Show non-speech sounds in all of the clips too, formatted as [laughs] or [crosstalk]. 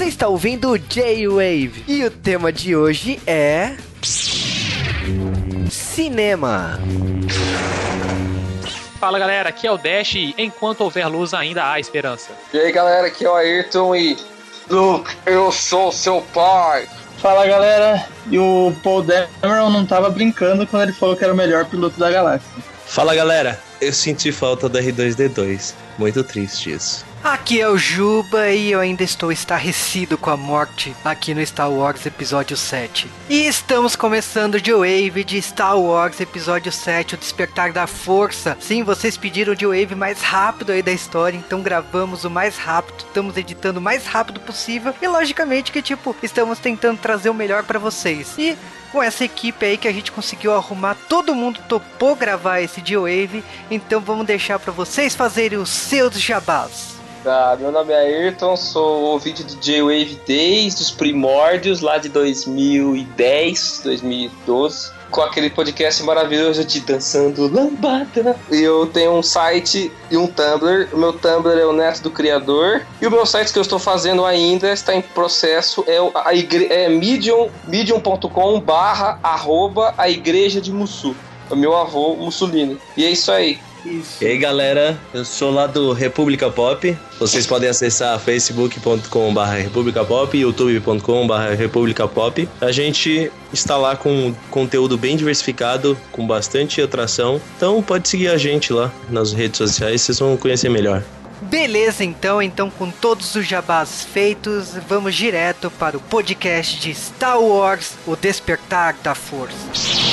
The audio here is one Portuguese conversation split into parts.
Você está ouvindo J-Wave e o tema de hoje é. Cinema. Fala galera, aqui é o Dash e enquanto houver luz ainda há esperança. E aí galera, aqui é o Ayrton e. Luke, eu sou seu pai. Fala galera, e o Paul Dameron não tava brincando quando ele falou que era o melhor piloto da galáxia. Fala galera, eu senti falta do R2D2. Muito triste isso. Aqui é o Juba e eu ainda estou estarrecido com a morte aqui no Star Wars Episódio 7. E estamos começando de Wave de Star Wars Episódio 7, o Despertar da Força. Sim, vocês pediram de Wave mais rápido aí da história, então gravamos o mais rápido, estamos editando o mais rápido possível e logicamente que tipo, estamos tentando trazer o melhor para vocês. E com essa equipe aí que a gente conseguiu arrumar, todo mundo topou gravar esse G-Wave, então vamos deixar para vocês fazerem os seus jabás. Tá, meu nome é Ayrton, sou ouvinte do J-Wave desde os primórdios, lá de 2010, 2012, com aquele podcast maravilhoso de Dançando Lambada. E eu tenho um site e um Tumblr. O meu Tumblr é o Neto do Criador. E o meu site que eu estou fazendo ainda está em processo, é, o- a igre é medium, medium.com barra arroba a igreja de Mussu. O meu avô Mussolini. E é isso aí. E aí galera, eu sou lá do República Pop. Vocês podem acessar facebook.com.br República Pop youtube.com.br República Pop. A gente está lá com conteúdo bem diversificado, com bastante atração. Então pode seguir a gente lá nas redes sociais, vocês vão conhecer melhor. Beleza, então, então com todos os jabás feitos, vamos direto para o podcast de Star Wars, O Despertar da Força.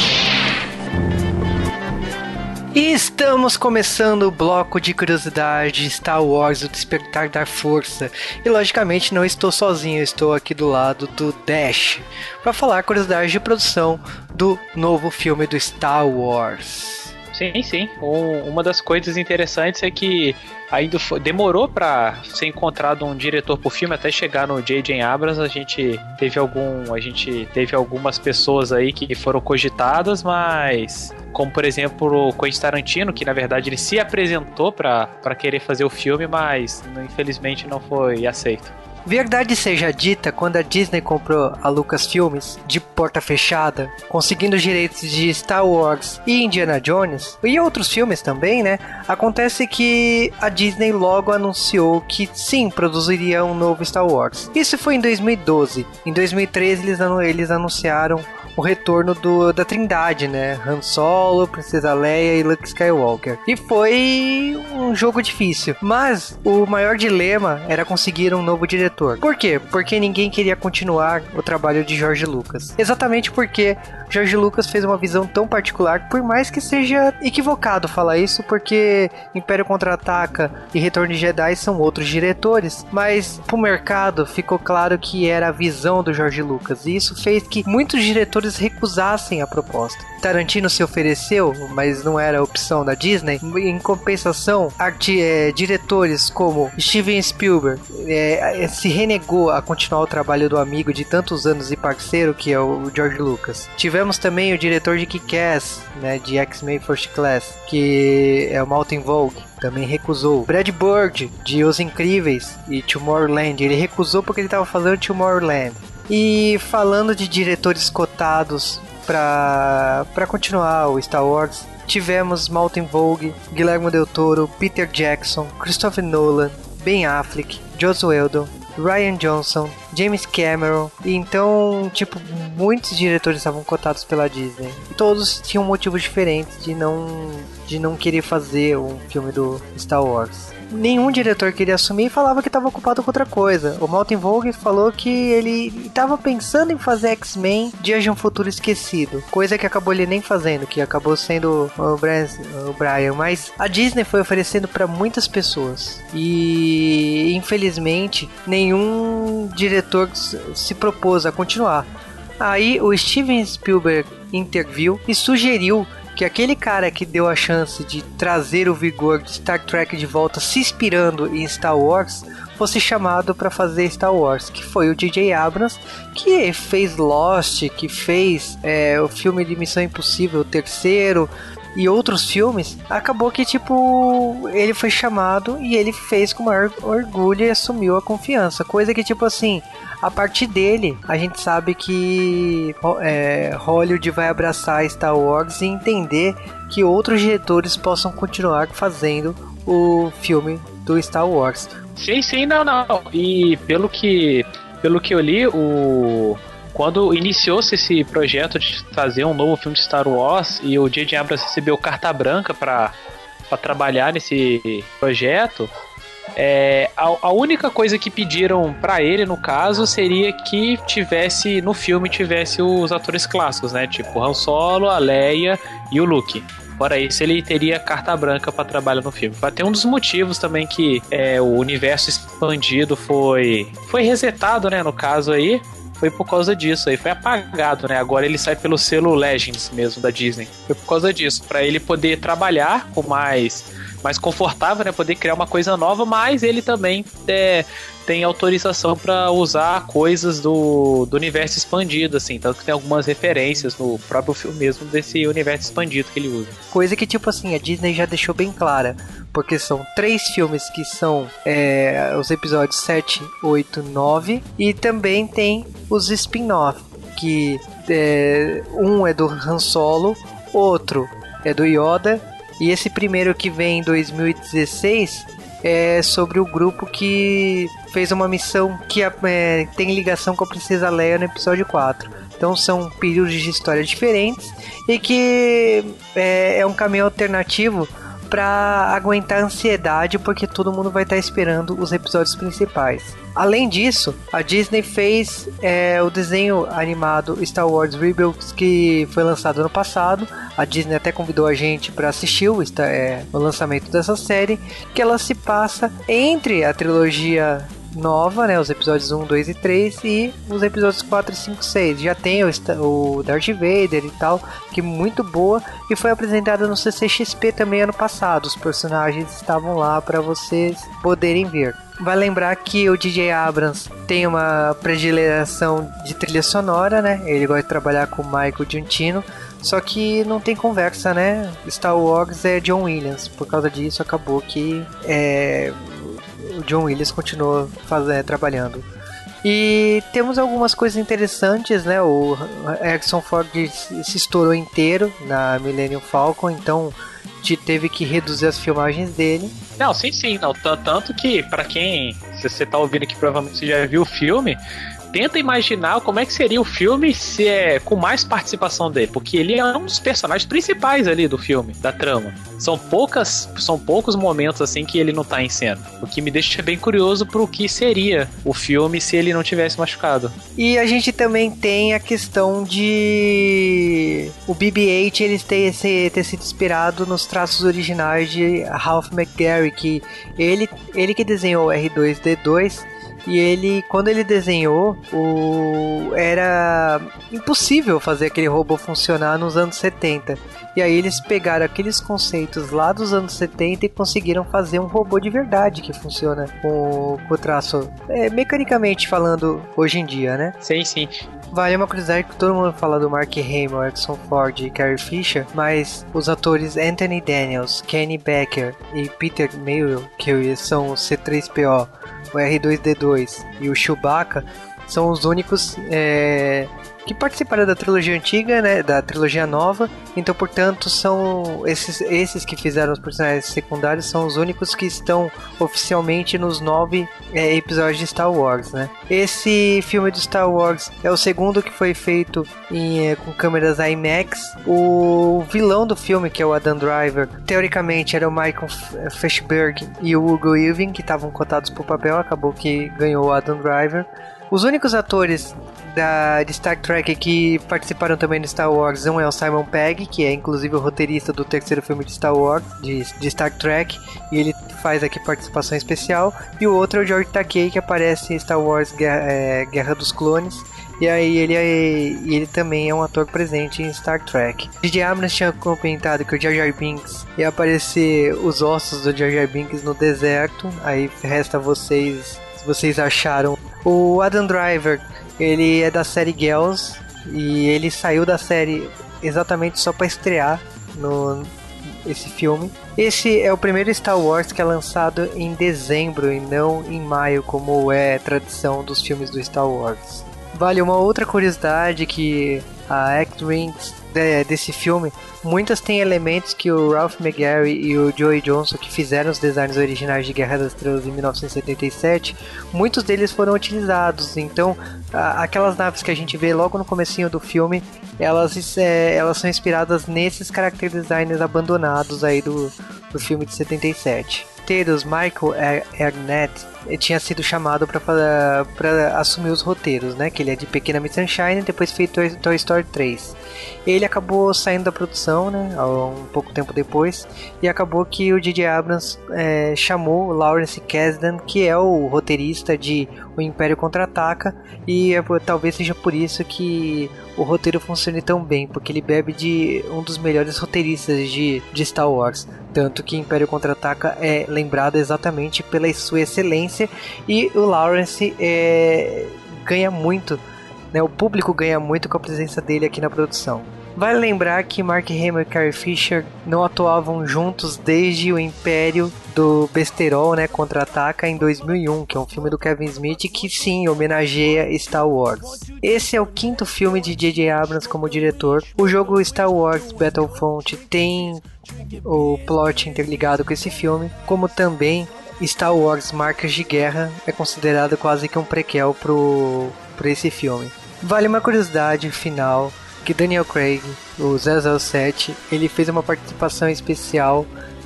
E estamos começando o bloco de curiosidade Star Wars, O Despertar da Força. E logicamente não estou sozinho, estou aqui do lado do Dash para falar curiosidades de produção do novo filme do Star Wars. Sim, sim. Um- uma das coisas interessantes é que ainda fo- demorou pra ser encontrado um diretor pro filme até chegar no J.J. Abrams. A gente teve algum, a gente teve algumas pessoas aí que foram cogitadas, mas como por exemplo o Quentin Tarantino, que na verdade ele se apresentou pra querer fazer o filme, mas infelizmente não foi aceito. Verdade seja dita, quando a Disney comprou a Lucasfilmes de porta fechada, conseguindo os direitos de Star Wars e Indiana Jones, e outros filmes também, né? Acontece que a Disney logo anunciou que sim, produziria um novo Star Wars. Isso foi em 2012. Em 2013 eles, eles anunciaram o retorno do, da Trindade, né? Han Solo, Princesa Leia e Luke Skywalker. E foi um jogo difícil, mas o maior dilema era conseguir um novo diretor. Por quê? Porque ninguém queria continuar o trabalho de George Lucas. Exatamente porque George Lucas fez uma visão tão particular, por mais que seja equivocado falar isso, porque Império Contra-Ataca e Retorno de Jedi são outros diretores, mas pro mercado ficou claro que era a visão do George Lucas, e isso fez que muitos diretores recusassem a proposta. Tarantino se ofereceu, mas não era opção da Disney. Em compensação, arti- eh, diretores como Steven Spielberg eh, eh, se renegou a continuar o trabalho do amigo de tantos anos e parceiro que é o George Lucas. Tivemos também o diretor de Kick-Ass, né, de X-Men First Class, que é o Maltin Vogue. Também recusou. Brad Bird, de Os Incríveis e Tomorrowland. Ele recusou porque ele estava fazendo Tomorrowland. E falando de diretores cotados para continuar o Star Wars, tivemos Maltin Vogue, Guillermo del Toro, Peter Jackson, Christopher Nolan, Ben Affleck, Joss Whedon, Ryan Johnson, James Cameron. E então, tipo, muitos diretores estavam cotados pela Disney. E todos tinham motivos diferentes de não de não querer fazer um filme do Star Wars. Nenhum diretor queria assumir e falava que estava ocupado com outra coisa. O Maltin Vogue falou que ele estava pensando em fazer X-Men Dias de um Futuro Esquecido, coisa que acabou ele nem fazendo, que acabou sendo o Brian, o Brian. Mas a Disney foi oferecendo para muitas pessoas e infelizmente nenhum diretor se propôs a continuar. Aí o Steven Spielberg interviu e sugeriu que aquele cara que deu a chance de trazer o vigor de Star Trek de volta se inspirando em Star Wars fosse chamado para fazer Star Wars, que foi o J.J. Abrams, que fez Lost, que fez é, o filme de Missão Impossível, o terceiro, e outros filmes, acabou que, tipo, ele foi chamado e ele fez com maior orgulho e assumiu a confiança. Coisa que, tipo assim, a partir dele, a gente sabe que é, Hollywood vai abraçar Star Wars e entender que outros diretores possam continuar fazendo o filme do Star Wars. Sim, sim, não, não. E pelo que, pelo que eu li, o quando iniciou-se esse projeto de fazer um novo filme de Star Wars e o J.J. Abrams recebeu carta branca para trabalhar nesse projeto, é, a, a, única coisa que pediram para ele, no caso, seria que tivesse, no filme, tivesse os atores clássicos, né? Tipo Han Solo, a Leia e o Luke. Fora isso, ele teria carta branca para trabalhar no filme. Até um dos motivos também que é, o universo expandido foi, foi resetado, né? No caso aí, foi por causa disso aí, foi apagado, né? Agora ele sai pelo selo Legends mesmo da Disney. Foi por causa disso, para ele poder trabalhar com mais mais confortável, né? Poder criar uma coisa nova, mas ele também é, tem autorização para usar coisas do, do universo expandido, assim. Tanto que tem algumas referências no próprio filme mesmo desse universo expandido que ele usa. Coisa que, tipo assim, a Disney já deixou bem clara. Porque são três filmes que são é, os episódios 7, 8, 9. E também tem os spin-off. Que é, um é do Han Solo, outro é do Yoda e esse primeiro que vem em 2016 é sobre o grupo que fez uma missão que é, tem ligação com a Princesa Leia no episódio 4. Então são períodos de história diferentes e que é, é um caminho alternativo para aguentar a ansiedade, porque todo mundo vai estar tá esperando os episódios principais. Além disso, a Disney fez é, o desenho animado Star Wars Rebels que foi lançado ano passado. A Disney até convidou a gente para assistir o, é, o lançamento dessa série, que ela se passa entre a trilogia nova, né? Os episódios 1, 2 e 3 e os episódios 4, 5 6. Já tem o, o Darth Vader e tal, que é muito boa e foi apresentada no CCXP também ano passado. Os personagens estavam lá para vocês poderem ver. Vai lembrar que o DJ Abrams tem uma predileção de trilha sonora, né? Ele gosta de trabalhar com o Michael Giantino. Só que não tem conversa, né? Star Wars é John Williams. Por causa disso, acabou que é, John Williams continuou fazendo, trabalhando. E temos algumas coisas interessantes, né? O Harrison Ford se estourou inteiro na Millennium Falcon, então teve que reduzir as filmagens dele. Não, sim, sim, não. Tanto que, para quem. Se você tá ouvindo aqui, provavelmente você já viu o filme tenta imaginar como é que seria o filme se é com mais participação dele, porque ele é um dos personagens principais ali do filme, da trama. São poucas, são poucos momentos assim que ele não tá em cena, o que me deixa bem curioso pro que seria o filme se ele não tivesse machucado. E a gente também tem a questão de o BB-8 ele ter, ter sido inspirado nos traços originais de Ralph McGarry, que ele ele que desenhou o R2D2 e ele, quando ele desenhou, o... era impossível fazer aquele robô funcionar nos anos 70. E aí eles pegaram aqueles conceitos lá dos anos 70 e conseguiram fazer um robô de verdade que funciona com, com o traço, é, mecanicamente falando, hoje em dia, né? Sim, sim. Vale uma curiosidade que todo mundo fala do Mark Hamill, Edson Ford e Carrie Fisher, mas os atores Anthony Daniels, Kenny Becker e Peter Mayhew, que são o C3PO, o R2D2 e o Chewbacca são os únicos é, que participaram da trilogia antiga, né, da trilogia nova. Então, portanto, são esses, esses que fizeram os personagens secundários são os únicos que estão oficialmente nos nove é, episódios de Star Wars, né? Esse filme de Star Wars é o segundo que foi feito em, é, com câmeras IMAX. O vilão do filme, que é o Adam Driver, teoricamente era o Michael Fishberg e o Hugo Weaving, que estavam cotados para o papel. Acabou que ganhou o Adam Driver. Os únicos atores da, de Star Trek que participaram também de Star Wars, um é o Simon Pegg, que é inclusive o roteirista do terceiro filme de Star Wars, de, de Star Trek, e ele faz aqui participação especial, e o outro é o George Takei, que aparece em Star Wars Guerra, é, Guerra dos Clones, e aí ele, é, ele também é um ator presente em Star Trek. DJ Abrams tinha comentado que o Jar Jar Binks ia aparecer os ossos do Jar Jar Binks no deserto, aí resta vocês vocês acharam o Adam Driver, ele é da série Girls e ele saiu da série exatamente só para estrear no, esse filme. Esse é o primeiro Star Wars que é lançado em dezembro e não em maio, como é tradição dos filmes do Star Wars. Vale uma outra curiosidade que a Desse filme, muitas têm elementos que o Ralph McGarry e o Joey Johnson, que fizeram os designs originais de Guerra das Estrelas em 1977, muitos deles foram utilizados. Então, aquelas naves que a gente vê logo no comecinho do filme, elas, é, elas são inspiradas nesses character designers abandonados aí do, do filme de 77. Roteiros Michael Arnett tinha sido chamado para assumir os roteiros, né? Que ele é de Pequena Miss Sunshine, depois fez Toy, Story 3. Ele acabou saindo da produção, né? Um pouco tempo depois, e acabou que o J.J. Abrams é, chamou Lawrence Kasdan, que é o roteirista de O Império Contra-Ataca, e é, talvez seja por isso que o roteiro funcione tão bem, porque ele bebe de um dos melhores roteiristas de, de Star Wars. Tanto que Império Contra-Ataca é lembrado exatamente pela sua excelência e o Lawrence é, ganha muito, né, o público ganha muito com a presença dele aqui na produção. Vale lembrar que Mark Hamill e Carrie Fisher não atuavam juntos desde o Império do Besterol, né, Contra-Ataca em 2001, que é um filme do Kevin Smith que sim homenageia Star Wars. Esse é o quinto filme de J.J. Abrams como diretor. O jogo Star Wars Battlefront tem o plot interligado com esse filme, como também Star Wars Marcas de Guerra é considerado quase que um prequel pro, pro esse filme. Vale uma curiosidade final que Daniel Craig, o 007, ele fez uma participação especial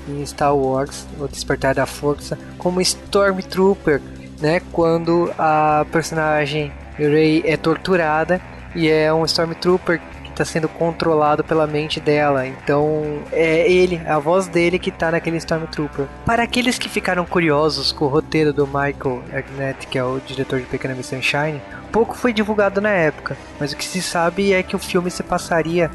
em Star Wars, O Despertar da Força, como Stormtrooper, né, quando a personagem Rey é torturada e é um Stormtrooper está sendo controlado pela mente dela. Então é ele, a voz dele que está naquele Stormtrooper. Para aqueles que ficaram curiosos com o roteiro do Michael Arnett, que é o diretor de Pequena Miss Sunshine, pouco foi divulgado na época, mas o que se sabe é que o filme se passaria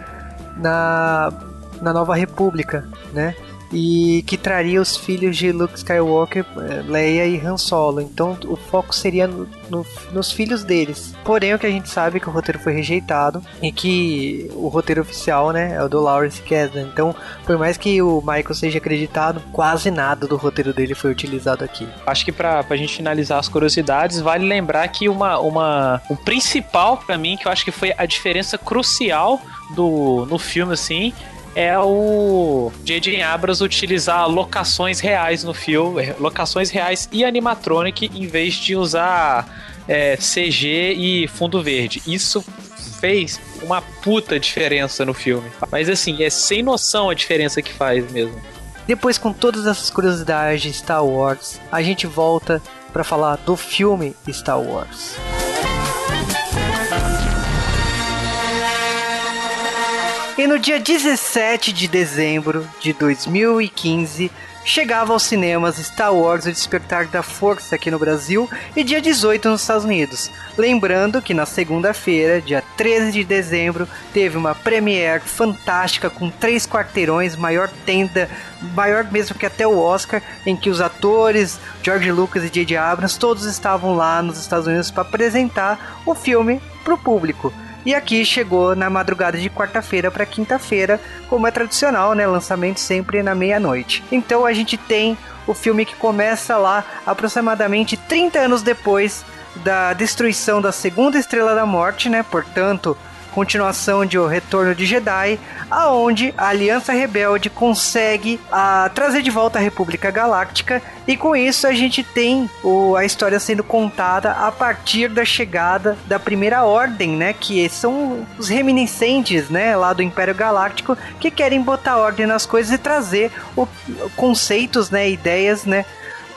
na, na Nova República, né? E que traria os filhos de Luke Skywalker, eh, Leia e Han Solo. Então o foco seria no, no, nos filhos deles. Porém, o que a gente sabe é que o roteiro foi rejeitado e que o roteiro oficial, né, é o do Lawrence Kasdan. Então, por mais que o Michael seja acreditado, quase nada do roteiro dele foi utilizado aqui. Acho que pra, pra gente finalizar as curiosidades, vale lembrar que uma, uma o principal para mim, que eu acho que foi a diferença crucial do no filme assim, é o J.J. Abrams utilizar locações reais no filme, locações reais e animatronic em vez de usar é, CG e fundo verde. Isso fez uma puta diferença no filme. Mas assim, é sem noção a diferença que faz mesmo. Depois, com todas essas curiosidades de Star Wars, a gente volta para falar do filme Star Wars. E no dia 17 de dezembro de 2015, chegava aos cinemas Star Wars O Despertar da Força aqui no Brasil e dia 18 nos Estados Unidos. Lembrando que na segunda-feira, dia 13 de dezembro, teve uma premiere fantástica com três quarteirões, maior tenda, maior mesmo que até o Oscar, em que os atores, George Lucas e J.J. Abrams, todos estavam lá nos Estados Unidos para apresentar o filme para o público. E aqui chegou na madrugada de quarta-feira para quinta-feira, como é tradicional, né? Lançamento sempre na meia-noite. Então a gente tem o filme que começa lá aproximadamente 30 anos depois da destruição da segunda estrela da morte, né? Portanto, continuação de O Retorno de Jedi, aonde a Aliança Rebelde consegue a, trazer de volta a República Galáctica e com isso a gente tem o, a história sendo contada a partir da chegada da Primeira Ordem, né, que são os reminiscentes, né, lá do Império Galáctico que querem botar ordem nas coisas e trazer o, conceitos, né, ideias, né,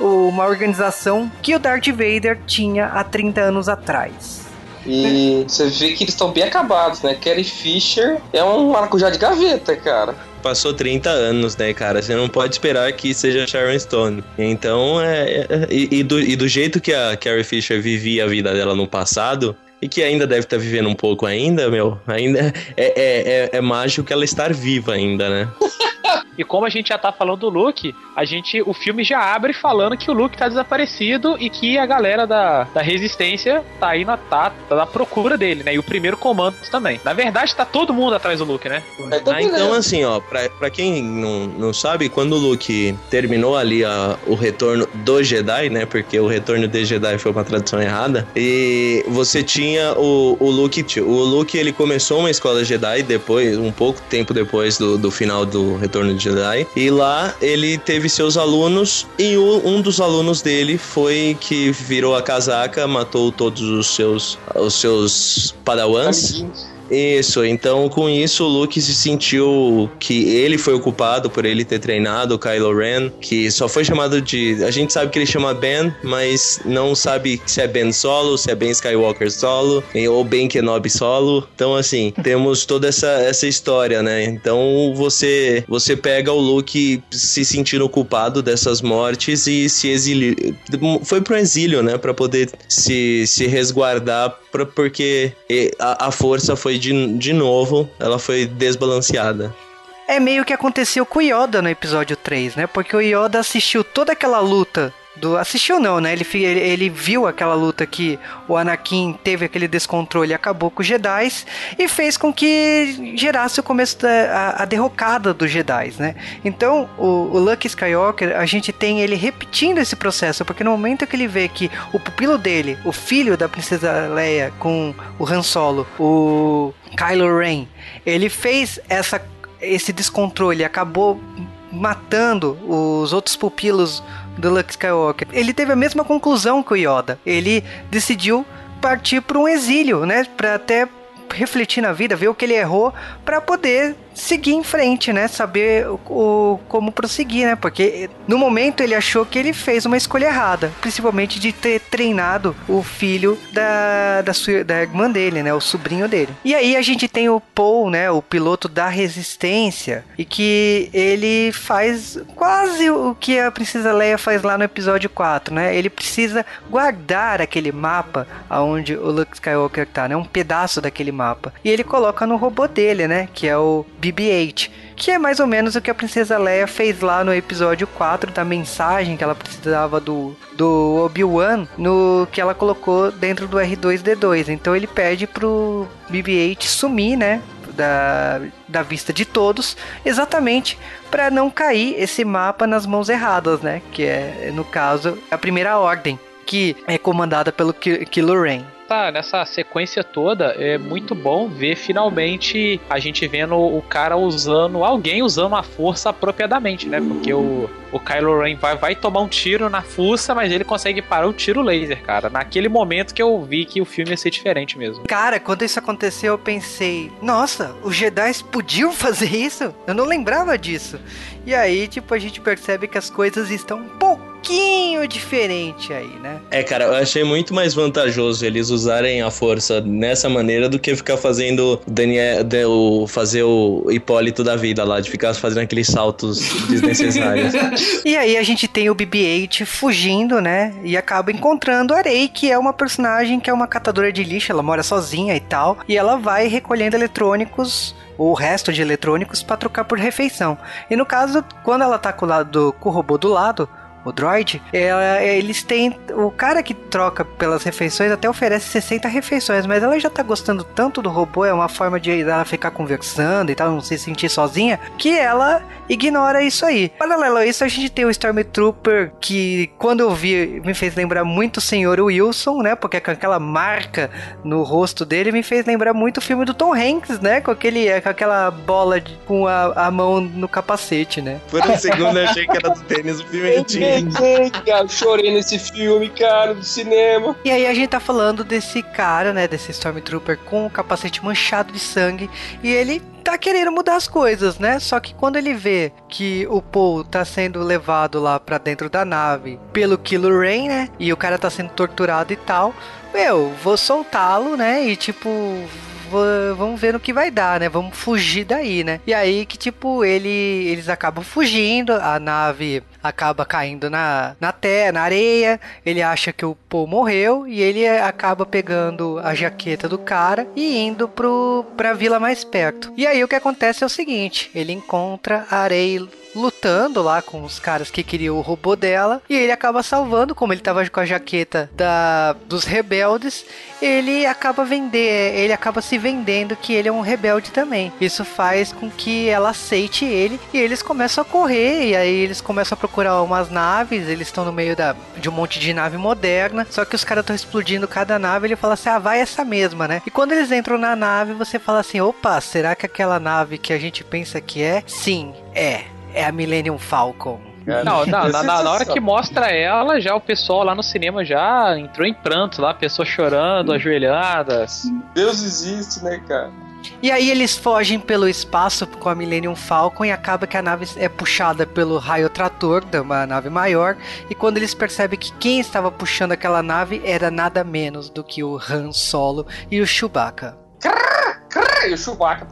uma organização que o Darth Vader tinha há 30 anos atrás. E você vê que eles estão bem acabados, né? Carrie Fisher é um maracujá de gaveta, cara. Passou 30 anos, né, cara? Você não pode esperar que seja Sharon Stone. Então, é. é e, e, do, e do jeito que a Carrie Fisher vivia a vida dela no passado, e que ainda deve estar tá vivendo um pouco ainda, meu, ainda é, é, é, é mágico ela estar viva ainda, né? [laughs] E como a gente já tá falando do Luke, a gente, o filme já abre falando que o Luke tá desaparecido e que a galera da, da Resistência tá aí na, tá, tá na procura dele, né? E o primeiro comando também. Na verdade, tá todo mundo atrás do Luke, né? Ah, então, assim, ó, pra, pra quem não, não sabe, quando o Luke terminou ali a, o retorno do Jedi, né? Porque o retorno de Jedi foi uma tradução errada. E você tinha o, o Luke. O Luke ele começou uma escola Jedi depois, um pouco tempo depois do, do final do retorno de Jedi. E lá ele teve seus alunos. E o, um dos alunos dele foi que virou a casaca, matou todos os seus, os seus padawans. Isso, então com isso o Luke se sentiu que ele foi o culpado por ele ter treinado o Kylo Ren, que só foi chamado de. A gente sabe que ele chama Ben, mas não sabe se é Ben solo, se é Ben Skywalker solo, ou Ben Kenobi solo. Então, assim, [laughs] temos toda essa, essa história, né? Então você, você pega o Luke se sentindo culpado dessas mortes e se exiliou. Foi pro exílio, né? Pra poder se, se resguardar, pra, porque a, a força foi de, de novo, ela foi desbalanceada. É meio que aconteceu com o Yoda no episódio 3, né? Porque o Yoda assistiu toda aquela luta do, assistiu não, né? Ele, ele, ele, viu aquela luta que o Anakin teve aquele descontrole acabou com os Jedi e fez com que gerasse o começo da a, a derrocada dos Jedi, né? Então, o, o, Luke Skywalker, a gente tem ele repetindo esse processo, porque no momento que ele vê que o pupilo dele, o filho da princesa Leia com o Han Solo, o Kylo Ren, ele fez essa esse descontrole, acabou matando os outros pupilos do Luke Skywalker. Ele teve a mesma conclusão que o Yoda. Ele decidiu partir para um exílio, né? Para até refletir na vida, ver o que ele errou, para poder seguir em frente, né? Saber o, o, como prosseguir, né? Porque no momento ele achou que ele fez uma escolha errada, principalmente de ter treinado o filho da, da, sua, da irmã dele, né? O sobrinho dele. E aí a gente tem o Paul, né? O piloto da resistência, e que ele faz quase o que a princesa Leia faz lá no episódio 4, né? Ele precisa guardar aquele mapa aonde o Luke Skywalker tá, né? Um pedaço daquele mapa. E ele coloca no robô dele, né? Que é o BB-8, que é mais ou menos o que a princesa Leia fez lá no episódio 4 da mensagem que ela precisava do, do Obi-Wan, no que ela colocou dentro do R2D2. Então ele pede pro BB-8 sumir, né? Da, da vista de todos, exatamente para não cair esse mapa nas mãos erradas, né? Que é, no caso, a primeira ordem, que é comandada pelo Kylo Ren nessa, nessa sequência toda, é muito bom ver finalmente a gente vendo o cara usando, alguém usando a força apropriadamente, né? Porque o, o Kylo Ren vai, vai tomar um tiro na fuça, mas ele consegue parar o tiro laser, cara. Naquele momento que eu vi que o filme ia ser diferente mesmo. Cara, quando isso aconteceu, eu pensei, nossa, os Jedi podiam [laughs] fazer isso? Eu não lembrava disso. E aí, tipo, a gente percebe que as coisas estão um pouquinho diferente aí, né? É, cara, eu achei muito mais vantajoso eles usarem a força nessa maneira do que ficar fazendo Daniel, o, fazer o Hipólito da vida lá, de ficar fazendo aqueles saltos desnecessários. [laughs] e aí a gente tem o BB-8 fugindo, né? E acaba encontrando a Rey, que é uma personagem que é uma catadora de lixo, ela mora sozinha e tal, e ela vai recolhendo eletrônicos o resto de eletrônicos para trocar por refeição. E no caso, quando ela tá com o, lado, com o robô do lado, o droid, ela, eles têm. O cara que troca pelas refeições até oferece 60 refeições, mas ela já tá gostando tanto do robô, é uma forma de ela ficar conversando e tal, não se sentir sozinha, que ela ignora isso aí. Paralelo a isso, a gente tem o Stormtrooper que, quando eu vi, me fez lembrar muito o Senhor Wilson, né? Porque com aquela marca no rosto dele me fez lembrar muito o filme do Tom Hanks, né? Com, aquele, com aquela bola de, com a, a mão no capacete, né? Por um segundo eu achei que era do tênis o pimentinho cara, chorei nesse filme, cara, do cinema. E aí a gente tá falando desse cara, né, desse Stormtrooper com o capacete manchado de sangue e ele tá querendo mudar as coisas, né? Só que quando ele vê que o Paul tá sendo levado lá para dentro da nave pelo Kylo Ren, né? E o cara tá sendo torturado e tal, meu, vou soltá-lo, né? E tipo, vamos ver no que vai dar, né? Vamos fugir daí, né? E aí que, tipo, ele, eles acabam fugindo, a nave acaba caindo na, na terra, na areia. Ele acha que o Paul morreu e ele acaba pegando a jaqueta do cara e indo pro, pra vila mais perto. E aí o que acontece é o seguinte: ele encontra a areia lutando lá com os caras que queriam o robô dela e ele acaba salvando, como ele tava com a jaqueta da dos rebeldes, ele acaba vender, ele acaba se vendendo que ele é um rebelde também. Isso faz com que ela aceite ele e eles começam a correr e aí eles começam a procurar umas naves, eles estão no meio da, de um monte de nave moderna, só que os caras estão explodindo cada nave, ele fala assim: "Ah, vai essa mesma, né?". E quando eles entram na nave, você fala assim: "Opa, será que aquela nave que a gente pensa que é? Sim, é é a Millennium Falcon. Não, não na, na, na, hora que mostra ela, já o pessoal lá no cinema já entrou em pranto lá, pessoas chorando, ajoelhadas. Deus existe, né, cara? E aí eles fogem pelo espaço com a Millennium Falcon e acaba que a nave é puxada pelo raio trator de uma nave maior. E quando eles percebem que quem estava puxando aquela nave era nada menos do que o Han Solo e o Chewbacca. E o Chewbacca.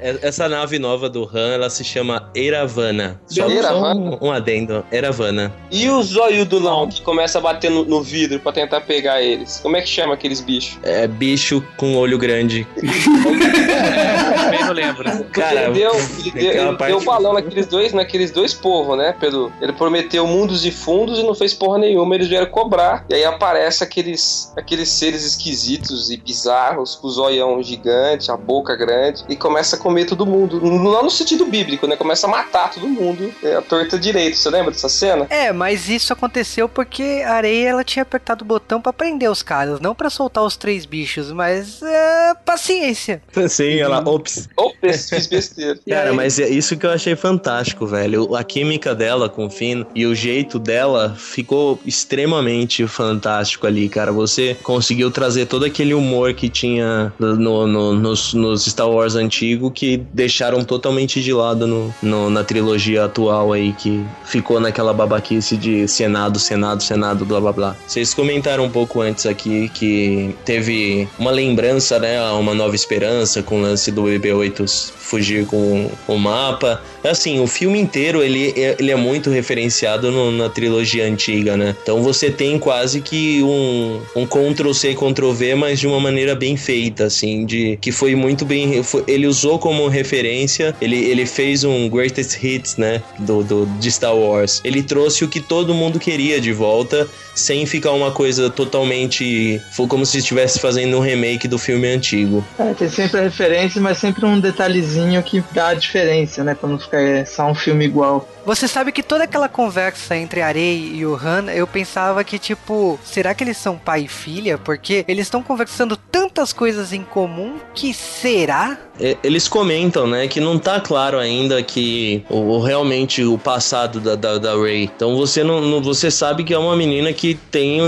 Essa nave nova do Han, ela se chama Eravana. Só, só um, um, adendo, Eravana. E o zóio do Lão que começa a bater no, no, vidro pra tentar pegar eles? Como é que chama aqueles bichos? É bicho com olho grande. Também não lembro. Cara, ele deu, ele deu, ele parte... deu balão naqueles dois, naqueles dois povos, né? Pelo, ele prometeu mundos e fundos e não fez porra nenhuma. Eles vieram cobrar. E aí aparece aqueles, aqueles seres esquisitos e bizarros, com o zoião gigante, a boca grande, e começa a comer todo mundo. Não no sentido bíblico, né? Começa a matar todo mundo. É a torta direito. Você lembra dessa cena? É, mas isso aconteceu porque a areia ela tinha apertado o botão para prender os caras, não para soltar os três bichos, mas é, paciência. Sim, ela, ops. Ops, fiz besteira. [laughs] Cara, mas é isso que eu achei fantástico, velho. A química dela com o Finn e o jeito dela ficou extremamente fantástico ali, cara. Você conseguiu trazer todo aquele humor que tinha no, no, nos, nos Star Wars antigo que deixaram totalmente de lado no, no, na trilogia atual aí, que ficou naquela babaquice de Senado, Senado, Senado, blá blá blá. Vocês comentaram um pouco antes aqui que teve uma lembrança, né, Uma Nova Esperança com o lance do BB-8 fugir com o mapa. Assim, o filme inteiro ele, ele é muito referenciado no, na trilogia antiga, né? Então você tem quase que um, um Ctrl-C, Ctrl-V, mas de uma maneira bem feita, assim, de que foi muito bem. Foi, ele usou como referência, ele, ele fez um greatest hits, né? Do, do, de Star Wars. Ele trouxe o que todo mundo queria de volta, sem ficar uma coisa totalmente. Foi como se estivesse fazendo um remake do filme antigo. É, tem sempre a referência, mas sempre um detalhezinho que dá a diferença, né? Pra não ficar só um filme igual. Você sabe que toda aquela conversa entre Arei e o Han, eu pensava que, tipo, será que eles são pai e filha? Porque eles estão conversando tantas coisas em comum que será? Eles comentam, né, que não tá claro ainda que o, realmente o passado da, da, da Rey. Então você não, não, você sabe que é uma menina que tem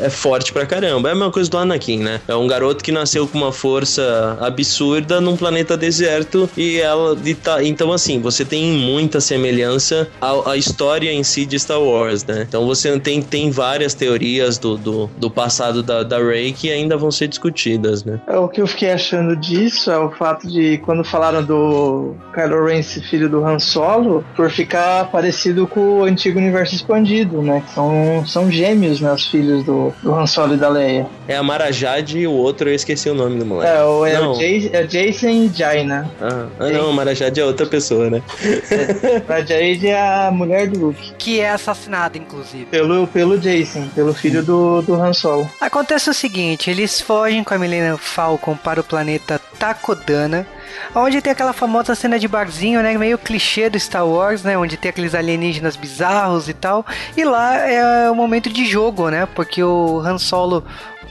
é forte pra caramba. É a mesma coisa do Anakin, né? É um garoto que nasceu com uma força absurda num planeta deserto e ela e tá, então assim, você tem muita semelhança a, a, história em si de Star Wars, né? Então você tem, tem várias teorias do, do, do passado da, da Rey que ainda vão ser discutidas, né? É, o que eu fiquei achando disso é o fato de quando falaram do Kylo Ren, filho do Han Solo, por ficar parecido com o antigo universo expandido, né? São, são gêmeos, né? Os filhos do, do Han Solo e da Leia. É a Marajade e o outro eu esqueci o nome do moleque. É, o, é, o, Jay, é Jason e Jaina. Ah, ah não, a Marajade é outra pessoa, né? É, a Jade é a mulher do Luke. Que é assassinada, inclusive. Pelo, pelo Jason, pelo filho do, do Han Solo. Acontece o seguinte, eles fogem com a Milena Falcon para o planeta Takodana, onde tem aquela famosa cena de barzinho, né, meio clichê do Star Wars, né, onde tem aqueles alienígenas bizarros e tal. E lá é o momento de jogo, né, porque o Han Solo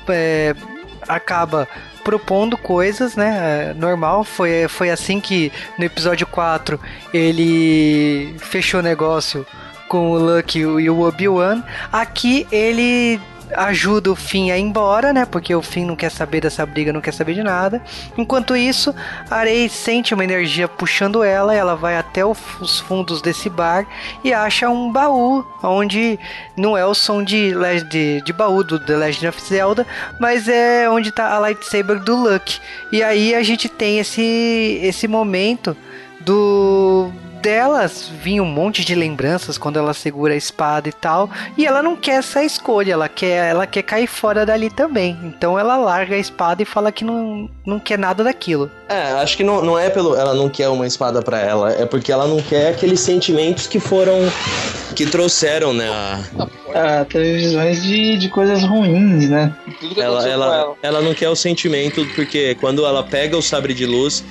é, acaba propondo coisas, né? É, normal. Foi, foi assim que no episódio 4 ele fechou negócio com o Lucky e o Obi-Wan. Aqui ele ajuda o Finn a ir embora, né? Porque o Finn não quer saber dessa briga, não quer saber de nada. Enquanto isso, a Rey sente uma energia puxando ela, ela vai até os fundos desse bar e acha um baú, onde não é o som de, de, de baú do The Legend of Zelda, mas é onde tá a lightsaber do Luke. E aí a gente tem esse, esse momento do delas vinha um monte de lembranças quando ela segura a espada e tal, e ela não quer essa escolha, ela quer, ela quer cair fora dali também. Então ela larga a espada e fala que não, não quer nada daquilo. É, acho que não, não é pelo ela não quer uma espada para ela, é porque ela não quer aqueles sentimentos que foram que trouxeram, né, a, Ah, televisões de, de coisas ruins, né? Tudo que ela, ela, ela. ela não quer o sentimento, porque quando ela pega o sabre de luz,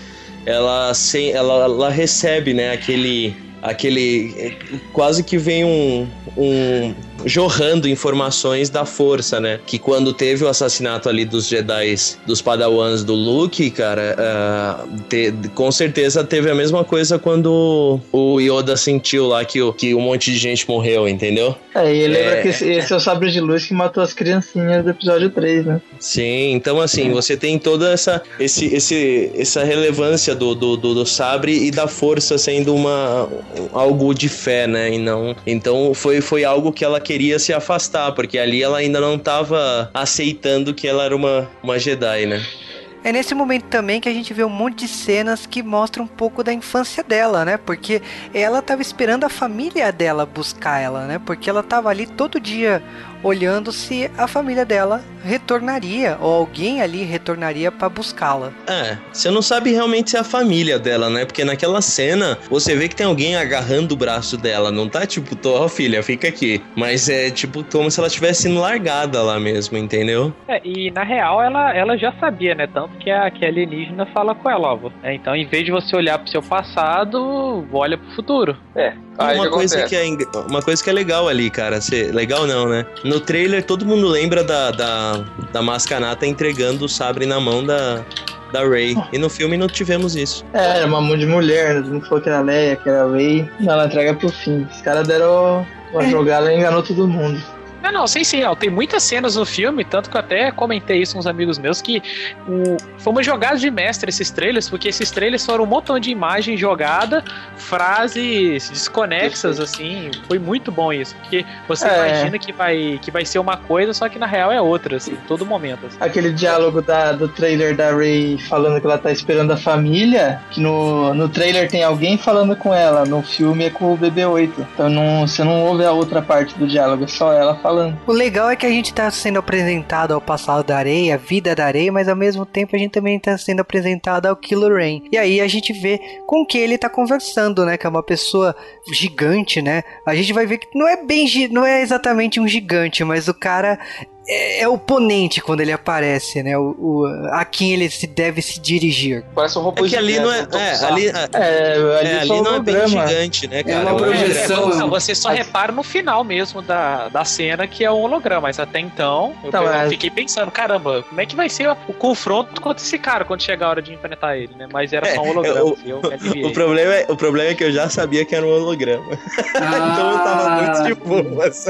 ela, sem, ela, ela recebe, né, aquele. aquele. Quase que vem um. um jorrando informações da força, né? Que quando teve o assassinato ali dos Jedi, dos Padawans do Luke, cara, ah, te- com certeza teve a mesma coisa quando o Yoda sentiu lá que, o- que um monte de gente morreu, entendeu? É, e lembra É. que esse, esse é o sabre de luz que matou as criancinhas do episódio 3, né? Sim, então assim, você tem toda essa, esse, esse, essa relevância do, do, do, do sabre e da força sendo uma, algo de fé, né? E não, então foi, foi algo que ela queria se afastar, porque ali ela ainda não tava aceitando que ela era uma, uma Jedi, né? É nesse momento também que a gente vê um monte de cenas que mostram um pouco da infância dela, né? Porque ela tava esperando a família dela buscar ela, né? Porque ela tava ali todo dia olhando se a família dela retornaria ou alguém ali retornaria pra buscá-la. É, você não sabe realmente se é a família dela, né? Porque naquela cena você vê que tem alguém agarrando o braço dela, não tá tipo, tô, ó filha, fica aqui. Mas é tipo como se ela tivesse sendo largada lá mesmo, entendeu? É, e na real ela, ela já sabia, né? Tanto que a, que a alienígena fala com ela, ó. é, então, em vez de você olhar pro seu passado, olha pro futuro. É. Aí uma coisa acontece. que é uma coisa que é legal ali, cara. cê- legal não, né? No trailer todo mundo lembra da da, da Mascanata entregando o sabre na mão da da Ray. E no filme não tivemos isso. É, era uma mão de mulher, né? não falou que era Leia, que era Ray. Ela entrega pro fim. Os caras deram uma jogada e enganou todo mundo. Não, não, sim, sim, ó, tem muitas cenas no filme, tanto que eu até comentei isso com uns amigos meus, que o, foi uma jogada de mestre esses trailers, porque esses trailers foram um montão de imagem jogada, frases desconexas, assim, foi muito bom isso, porque você É. imagina que vai, que vai ser uma coisa, só que na real é outra, assim, todo momento. assim. Aquele diálogo da, do trailer da Ray falando que ela tá esperando a família, que no, no trailer tem alguém falando com ela, no filme é com o BB-8. Então não, você não ouve a outra parte do diálogo, é só ela falando. O legal é que a gente tá sendo apresentado ao passado da areia, a vida da areia, mas ao mesmo tempo a gente também tá sendo apresentado ao Kylo Ren. E aí a gente vê com que ele tá conversando, né? Que é uma pessoa gigante, né? A gente vai ver que não é bem, não é exatamente um gigante, mas o cara é, é oponente quando ele aparece, né? O, o- a quem ele se deve se dirigir. Parece um robô É que ali gigante, não é, um tokusatsu. é ali, é, É, ali, é, ali só não é bem gigante, né, cara? uma É um projeção. Não, você só repara no final mesmo da, da cena que é um holograma, mas até então eu, Tá, eu mas- fiquei pensando, caramba, como é que vai ser o confronto contra esse cara quando chegar a hora de enfrentar ele, né? Mas era só um É, holograma, o- eu aliviei. O problema, é, o problema é que eu já sabia que era um holograma. [laughs] então eu tava muito de boas.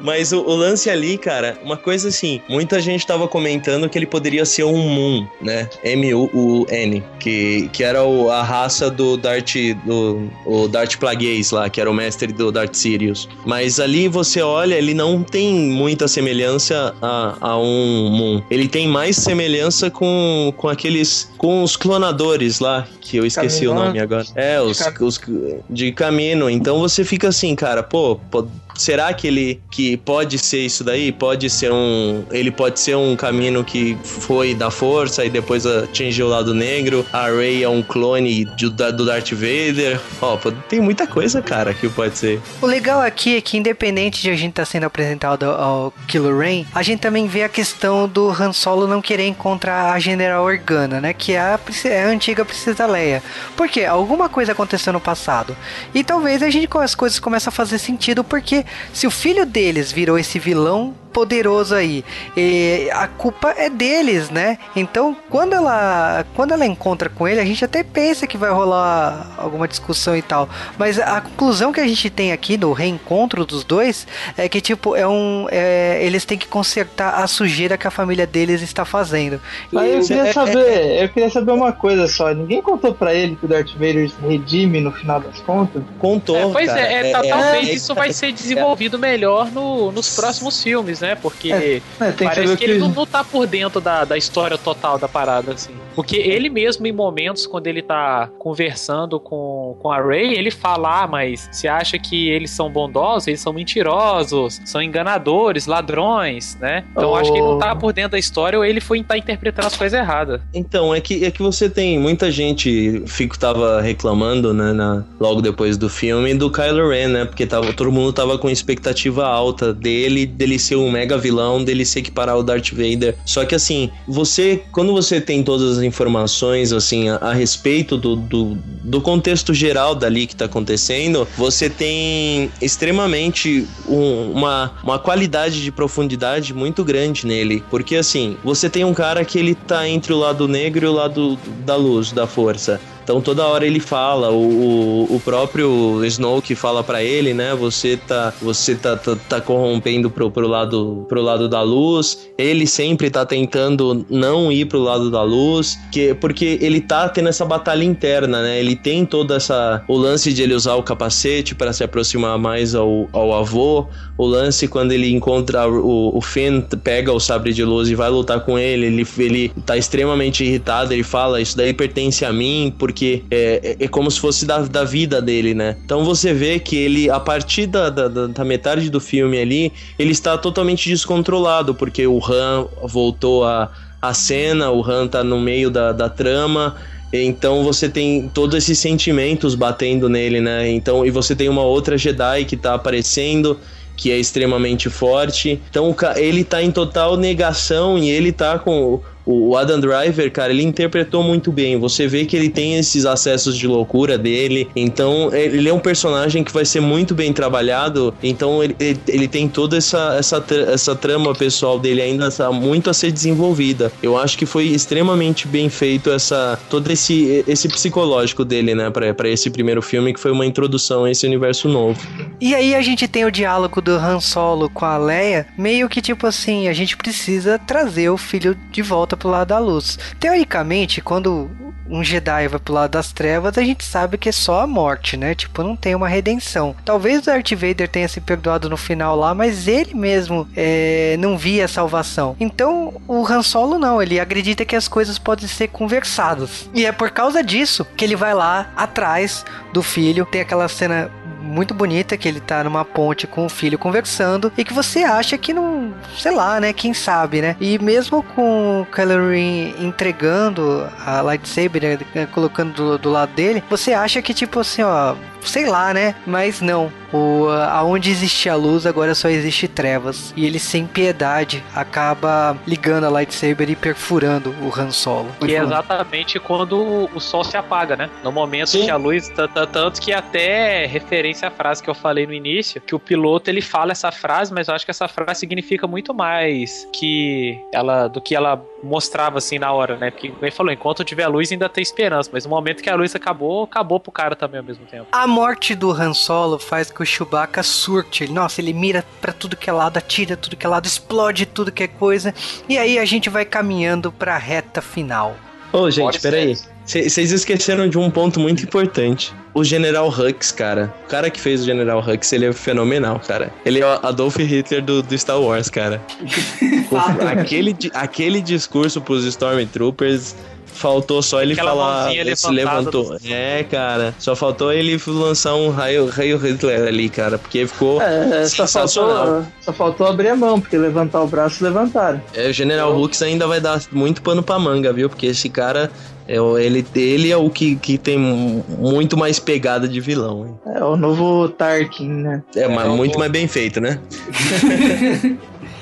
Mas o, o lance ali, cara, uma coisa assim, muita gente tava comentando que ele poderia ser um Moon, né? M-U-U-N, que, que era o- a raça do Darth, do o Darth Plagueis lá, que era o mestre do Darth Sirius. Mas ali você olha, ele não tem muita semelhança a, a um Moon. Ele tem mais semelhança com, com aqueles, com os clonadores lá, que eu esqueci o nome agora. É, os, os de caminho. Então você fica assim, cara, pô, pô, será que ele que pode ser isso daí? Pode ser um, ele pode ser um caminho que foi da força e depois atingiu o lado negro. A Rey é um clone da- do Darth Vader. Ó, tem muita coisa, cara, que pode ser. O legal aqui é que, independente de a gente estar sendo apresentado ao Kylo Ren, a gente também vê a questão do Han Solo não querer encontrar a General Organa, né? Que é a, é a antiga Princesa Leia. Porque alguma coisa aconteceu no passado. E talvez a gente as coisas começam a fazer sentido, porque se o filho deles virou esse vilão poderoso aí, e a culpa é deles, né? Então, quando ela quando ela encontra com ele, a gente até pensa que vai rolar alguma discussão e tal, mas a conclusão que a gente tem aqui no reencontro dos dois é que tipo é um é, eles têm que consertar a sujeira que a família deles está fazendo. Mas eu É, queria é, saber, eu queria saber uma coisa só. Ninguém contou pra ele que o Darth Vader se redime no final das contas? Contou, É, pois cara. é, é, tá- talvez é- isso vai ser É desenvolvido melhor no, nos próximos filmes, né? Porque É, é, parece que, que- ele não, não tá por dentro da, da história total da parada, assim. Porque ele mesmo, em momentos, quando ele tá conversando com, com a Ray, ele fala, ah, mas você acha que eles são bondosos? Eles são mentirosos, são enganadores, ladrões, né? Então eu acho que ele não tá por dentro da história ou ele foi tá interpretando as coisas erradas. Então, é que, é que você tem muita gente, Fico tava reclamando, né, na- logo depois do filme, do Kylo Ren, né, porque tava, todo mundo tava com expectativa alta dele, dele ser um mega vilão, dele se equiparar ao Darth Vader. Só que assim, você, quando você tem todas as informações, assim, a, a respeito do, do, do contexto geral dali que tá acontecendo, você tem extremamente um- uma, uma qualidade de profundidade muito grande nele. Porque assim, você tem um cara que ele tá entre o lado negro e o lado da luz, da força. Então toda hora ele fala, o, o, o próprio Snow que fala pra ele, né? Você tá, você tá, tá, tá corrompendo pro, pro, lado, pro lado da luz. Ele sempre tá tentando não ir pro lado da luz, que, porque ele tá tendo essa batalha interna, né? Ele tem toda essa. O lance de ele usar o capacete para se aproximar mais ao, ao avô. O lance quando ele encontra o, o Finn, pega o sabre de luz e vai lutar com ele. Ele, ele tá extremamente irritado. Ele fala: Isso daí pertence a mim, porque é, é, é como se fosse da, da vida dele, né? Então você vê que ele, a partir da, da, da- metade do filme ali, ele está totalmente descontrolado, porque o Han voltou a, a cena, o Han tá no meio da, da trama. Então você tem todos esses sentimentos batendo nele, né? Então, e você tem uma outra Jedi que tá aparecendo, que é extremamente forte. Então ele tá em total negação e ele tá com o- Adam Driver, cara, ele interpretou muito bem. Você vê que ele tem esses acessos de loucura dele. Então, ele é um personagem que vai ser muito bem trabalhado. Então, ele, ele, ele tem toda essa, essa, essa trama pessoal dele ainda tá muito a ser desenvolvida. Eu acho que foi extremamente bem feito essa todo esse, esse psicológico dele, né, pra esse primeiro filme, que foi uma introdução a esse universo novo. E aí a gente tem o diálogo do Han Solo com a Leia, meio que tipo assim, a gente precisa trazer o filho de volta pro lado da luz. Teoricamente, quando um Jedi vai pro lado das trevas, a gente sabe que é só a morte, né? Tipo, não tem uma redenção. Talvez o Darth Vader tenha se perdoado no final lá, mas ele mesmo é, não via a salvação. Então, o Han Solo não, ele acredita que as coisas podem ser conversadas. E é por causa disso que ele vai lá atrás do filho. Tem aquela cena muito bonita que ele tá numa ponte com o filho conversando e que você acha que não, sei lá, né, quem sabe, né? E mesmo com o Kylo Ren entregando a lightsaber, né, colocando do, do lado dele, você acha que tipo assim, ó, sei lá, né? Mas não. O, aonde existe a luz, agora só existe trevas. E ele, sem piedade, acaba ligando a lightsaber e perfurando o Han Solo. Que é exatamente quando o- sol se apaga, né? No momento Sim. que a luz. Tanto que até referência à frase que eu falei no início, que o piloto ele fala essa frase, mas eu acho que essa frase significa muito mais que ela do que ela mostrava assim na hora, né? Porque ele falou, enquanto tiver luz ainda tem esperança, mas no momento que a luz acabou, acabou pro cara também ao mesmo tempo. A morte do Han Solo faz que o Chewbacca surte. Ele- Nossa, ele mira pra tudo que é lado, atira tudo que é lado, explode tudo que é coisa. E aí a gente vai caminhando pra reta final. Ô, gente, Pode peraí. ser. Vocês esqueceram de um ponto muito importante. O General Hux, cara. O cara que fez o General Hux, ele é fenomenal, cara. Ele é o Adolf Hitler do, do Star Wars, cara. [laughs] Aquele, aquele discurso pros Stormtroopers. Faltou só ele Aquela falar. Ele se levantou. do- É, cara. Só faltou ele lançar um raio, raio Hitler ali, cara. Porque ficou É, só faltou, só faltou abrir a mão, porque levantar o braço levantaram. É, o General Hux ainda vai dar muito pano pra manga, viu? Porque esse cara, é, o- ele, ele é o que, que tem mu- muito mais pegada de vilão. hein? É o novo Tarkin, né? É, mas eu muito vou- mais bem feito, né? [laughs]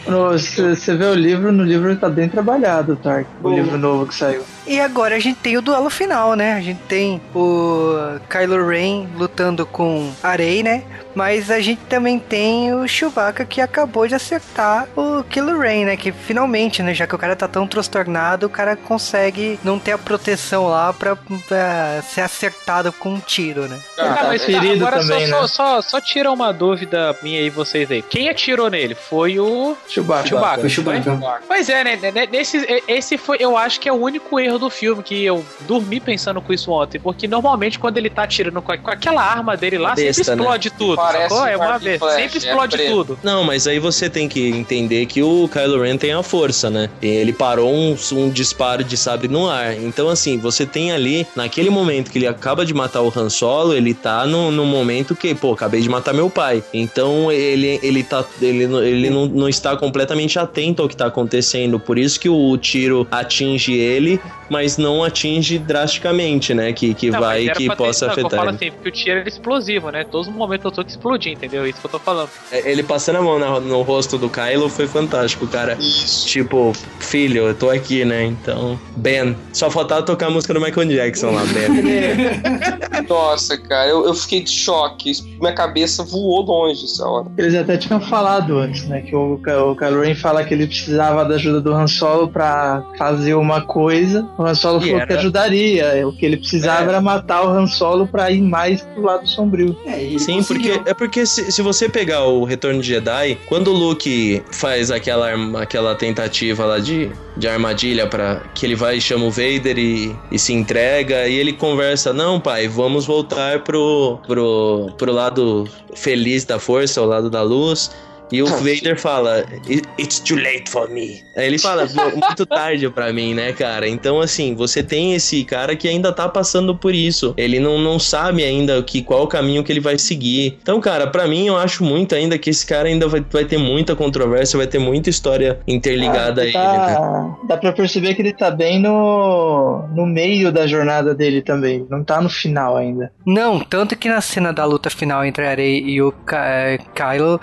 Você vê o livro, no livro tá bem trabalhado o Tarkin, o Bom. livro novo que saiu. E agora a gente tem o duelo final, né? A gente tem o Kylo Ren lutando com a Rey, né? Mas a gente também tem o Chewbacca que acabou de acertar o Kylo Ren, né? Que finalmente, né? Já que o cara tá tão transtornado, o cara consegue não ter a proteção lá pra, pra ser acertado com um tiro, né? Ah, Cara, mas tá, ferido agora também, só, né? só, só, só tira uma dúvida minha aí, vocês aí. Quem atirou nele? Foi o Chewbacca. Chewbacca. Foi Chewbacca. Pois é, né? né, Nesse, esse foi, eu acho que é o único erro do filme que eu dormi pensando com isso ontem. Porque normalmente quando ele tá atirando com, com aquela arma dele lá, Besta, sempre explode tudo. Parece Sacou? É um uma vez. Sempre é explode preto. tudo. Não, mas aí você tem que entender que o Kylo Ren tem a força, né? E Ele parou um, um disparo de sabre no ar. Então, assim, você tem ali, naquele momento que ele acaba de matar o Han Solo, ele tá no, no momento que, pô, acabei de matar meu pai. Então, ele, ele, tá, ele, não- ele não, não está completamente atento ao que tá acontecendo. Por isso que o tiro atinge ele, mas não atinge drasticamente, né? Que, que Não, vai, que pra ter- possa não, eu afetar falo ele. assim, porque o tiro era explosivo, né? Todos os momentos eu tô que explodir, entendeu? É isso que eu tô falando. É, Ele passando a mão na- no rosto do Kylo foi fantástico, cara. Isso. Tipo, filho, eu tô aqui, né? Então, Ben. Só faltava tocar a música do Michael Jackson lá, Ben. [laughs] Nossa, cara, eu, eu fiquei de choque. Minha cabeça voou longe essa hora. Eles até tinham falado antes, né? Que o, o Kylo Ren fala que ele precisava da ajuda do Han Solo pra fazer uma coisa. O Han Solo E falou era- que ajudaria. O que ele precisava É. era matar o Han Solo pra ir mais pro lado sombrio. É, Sim, conseguiu. porque é porque se, se você pegar o Retorno de Jedi, quando o Luke faz aquela, aquela tentativa lá de, de armadilha para que ele vai e chama o Vader e, e se entrega, e ele conversa: Não, pai, vamos voltar pro, pro, pro lado feliz da força, o lado da luz. E o Vader fala, "It- It's too late for me. Aí ele fala, "Mu- muito tarde pra mim, né, cara? Então, assim, você tem esse cara que ainda tá passando por isso. Ele não, não sabe ainda que, qual o caminho que ele vai seguir. Então, cara, pra mim, eu acho muito ainda que esse cara ainda vai, vai ter muita controvérsia, vai ter muita história interligada a Ah, ele, tá- né? Dá pra perceber que ele tá bem no, no meio da jornada dele também. Não tá no final ainda. Não, tanto que na cena da luta final entre a Rey e o Ky- eh, Kylo,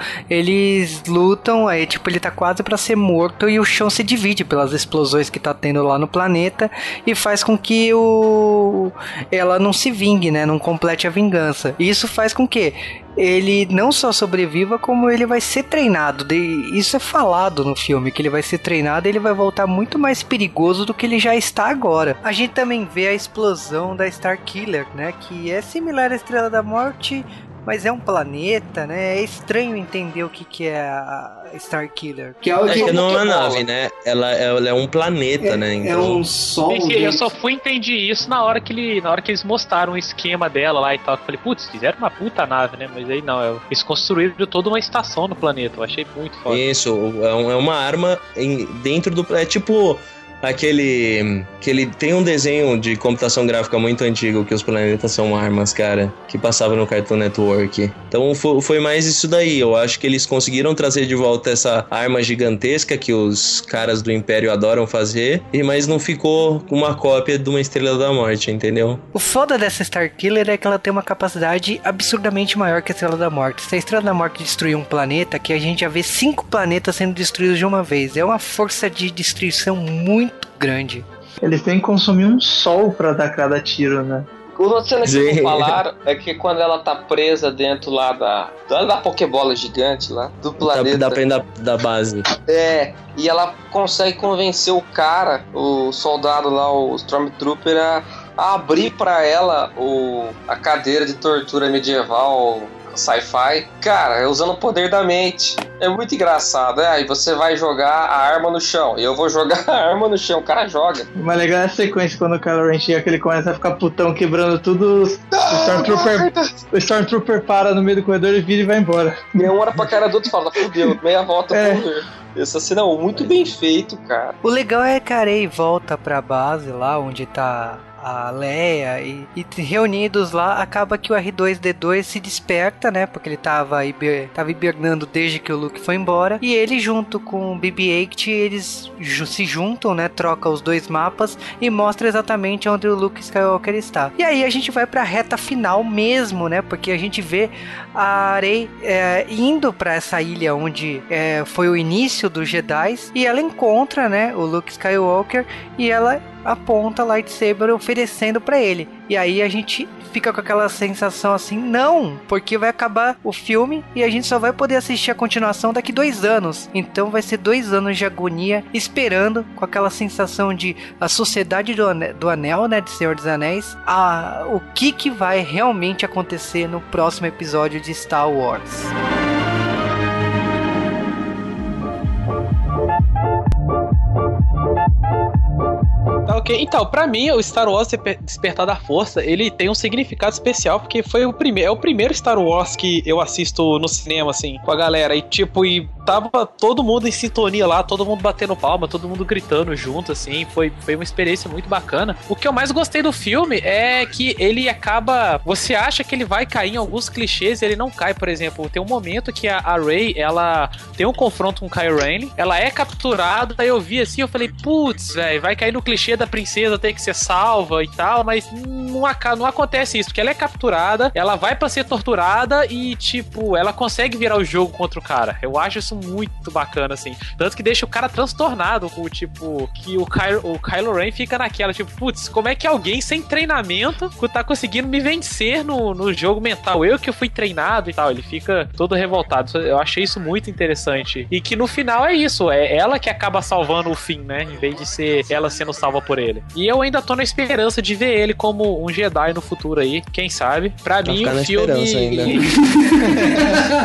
eles lutam, aí tipo, ele tá quase pra ser morto e o chão se divide pelas explosões que tá tendo lá no planeta e faz com que o ela não se vingue, né, não complete a vingança. E isso faz com que ele não só sobreviva, como ele vai ser treinado. Isso é falado no filme, que ele vai ser treinado e ele vai voltar muito mais perigoso do que ele já está agora. A gente também vê a explosão da Star Killer, né? Que é similar à Estrela da Morte, mas é um planeta, né? É estranho entender o que, que é a Star Killer. Que é, o É que não é uma nave, né? Ela, ela é um planeta, é, né? é Então, um sol. Eu só fui entender isso na hora que ele, na hora que eles mostraram o esquema dela lá e tal. Eu falei, putz, fizeram uma puta nave, né? Mas aí não, é- eles construíram toda uma estação no planeta. Eu achei muito foda. Isso, é um- é uma arma em- dentro do. É tipo aquele. que ele tem um desenho de computação gráfica muito antigo que os planetas são armas, cara, que passava no Cartoon Network. Então fo- foi mais isso daí. Eu acho que eles conseguiram trazer de volta essa arma gigantesca que os caras do Império adoram fazer, mas não ficou uma cópia de uma Estrela da Morte, entendeu? O foda dessa Star Killer é que ela tem uma capacidade absurdamente maior que a Estrela da Morte. Se a Estrela da Morte destruir um planeta, aqui a gente já vê cinco planetas sendo destruídos de uma vez. É uma força de destruição muito grande. Eles têm que consumir um sol pra dar cada tiro, né? Outra cena que não falaram é que quando ela tá presa dentro lá da. da, da Pokébola gigante lá, do Da, planeta. da, da, da base. É, e ela consegue convencer o cara, o soldado lá, o Stormtrooper, a, a abrir pra ela o, a cadeira de tortura medieval sci-fi. Cara, usando o poder da mente. É muito engraçado. É, aí você vai jogar a arma no chão. E eu vou jogar [laughs] a arma no chão. O cara joga. O mais legal é a sequência quando o Kylo Ren chega que ele começa a ficar putão quebrando tudo. O Stormtrooper, o Stormtrooper para no meio do corredor e vira e vai embora. E um olha pra cara do outro e fala, fudeu, meia volta É. Essa cena é muito bem feito, cara. O legal é que a Rey volta pra base lá onde tá a Leia e, e reunidos lá acaba que o R2D2 se desperta, né? Porque ele tava, hiber, tava hibernando desde que o Luke foi embora e ele junto com o BB-8 eles se juntam, né? Troca os dois mapas e mostra exatamente onde o Luke Skywalker está. E aí a gente vai pra reta final mesmo, né? Porque a gente vê a Rey é, indo pra essa ilha onde é, foi o início dos Jedi e ela encontra, né, o Luke Skywalker e ela aponta lightsaber oferecendo pra ele. E aí a gente fica com aquela sensação assim, não, porque vai acabar o filme e a gente só vai poder assistir a continuação daqui dois anos. Então vai ser dois anos de agonia esperando com aquela sensação de a sociedade do, ane- do anel, né, de Senhor dos Anéis, a, o que que vai realmente acontecer no próximo episódio de Star Wars. Então, pra mim, o Star Wars Despertar da Força, ele tem um significado especial, porque foi o primeiro, é o primeiro Star Wars que eu assisto no cinema, assim, com a galera. E, tipo, e tava todo mundo em sintonia lá, todo mundo batendo palma, todo mundo gritando junto, assim. Foi, foi uma experiência muito bacana. O que eu mais gostei do filme é que ele acaba. Você acha que ele vai cair em alguns clichês e ele não cai, por exemplo. Tem um momento que a, a Rey, ela tem um confronto com Kylo Ren, ela é capturada, aí eu vi assim, eu falei, putz, velho, vai cair no clichê da princesa ter que ser salva e tal, mas não, não acontece isso, porque ela é capturada, ela vai para ser torturada e, tipo, ela consegue virar o jogo contra o cara. Eu acho isso muito bacana, assim. Tanto que deixa o cara transtornado com, tipo, que o Kylo, o Kylo Ren fica naquela, tipo, putz, como é que alguém sem treinamento tá conseguindo me vencer no, no jogo mental? Eu que fui treinado e tal. Ele fica todo revoltado. Eu achei isso muito interessante. E que no final é isso, é ela que acaba salvando o fim, né? Em vez de ser ela sendo salva por ele. E eu ainda tô na esperança de ver ele como um Jedi no futuro aí, quem sabe. Pra mim, o filme. [laughs]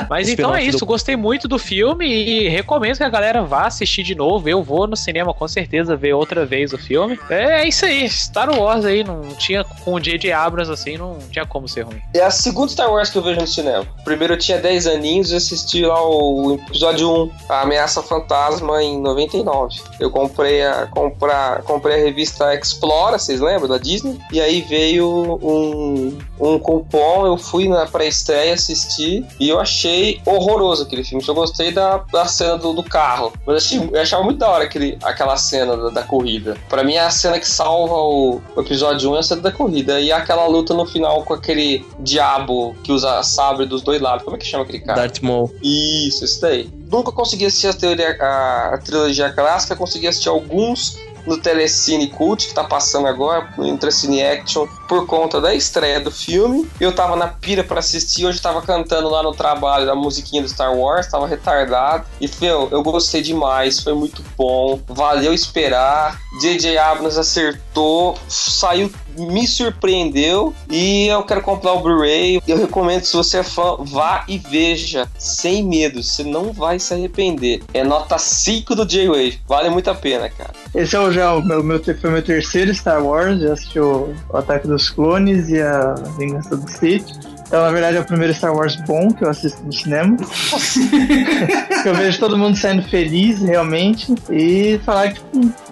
Mas então é isso, do... gostei muito do filme e recomendo que a galera vá assistir de novo. Eu vou no cinema com certeza ver outra vez o filme. É, é isso aí, Star Wars aí, não tinha com o J.J. Abrams assim, não tinha como ser ruim. É a segunda Star Wars que eu vejo no cinema. Primeiro eu tinha 10 aninhos e assisti lá o episódio 1, A Ameaça Fantasma, em 99. Eu comprei a, comprar, comprei a revista Explora, vocês lembram, da Disney? E aí veio um, um cupom, eu fui na pré-estreia assistir e eu achei horroroso aquele filme. Eu gostei da, da cena do, do carro. Mas achei, eu achava muito da hora aquele, aquela cena da, da corrida. Para mim, é a cena que salva o, o, episódio 1 é a cena da corrida. E aquela luta no final com aquele diabo que usa sabre dos dois lados. Como é que chama aquele cara? Darth Maul. Isso, isso daí. Nunca consegui assistir a, teoria, a, a trilogia clássica, consegui assistir alguns no Telecine Cult, que tá passando agora, no Telecine Action, por conta da estreia do filme. Eu tava na pira para assistir, hoje tava cantando lá no trabalho a musiquinha do Star Wars, tava retardado. E, meu, eu gostei demais, foi muito bom, valeu esperar. J.J. Abrams acertou, saiu me surpreendeu e eu quero comprar o Blu-ray. Eu recomendo, se você é fã, vá e veja sem medo, você não vai se arrepender. É nota 5 do J-Wave, vale muito a pena, cara. Esse é o, já o meu, meu, foi meu terceiro Star Wars, já assisti o, o Ataque dos Clones e a Vingança do Sith. Então, na verdade, é o primeiro Star Wars bom que eu assisto no cinema. [laughs] eu vejo todo mundo saindo feliz, realmente. E falar que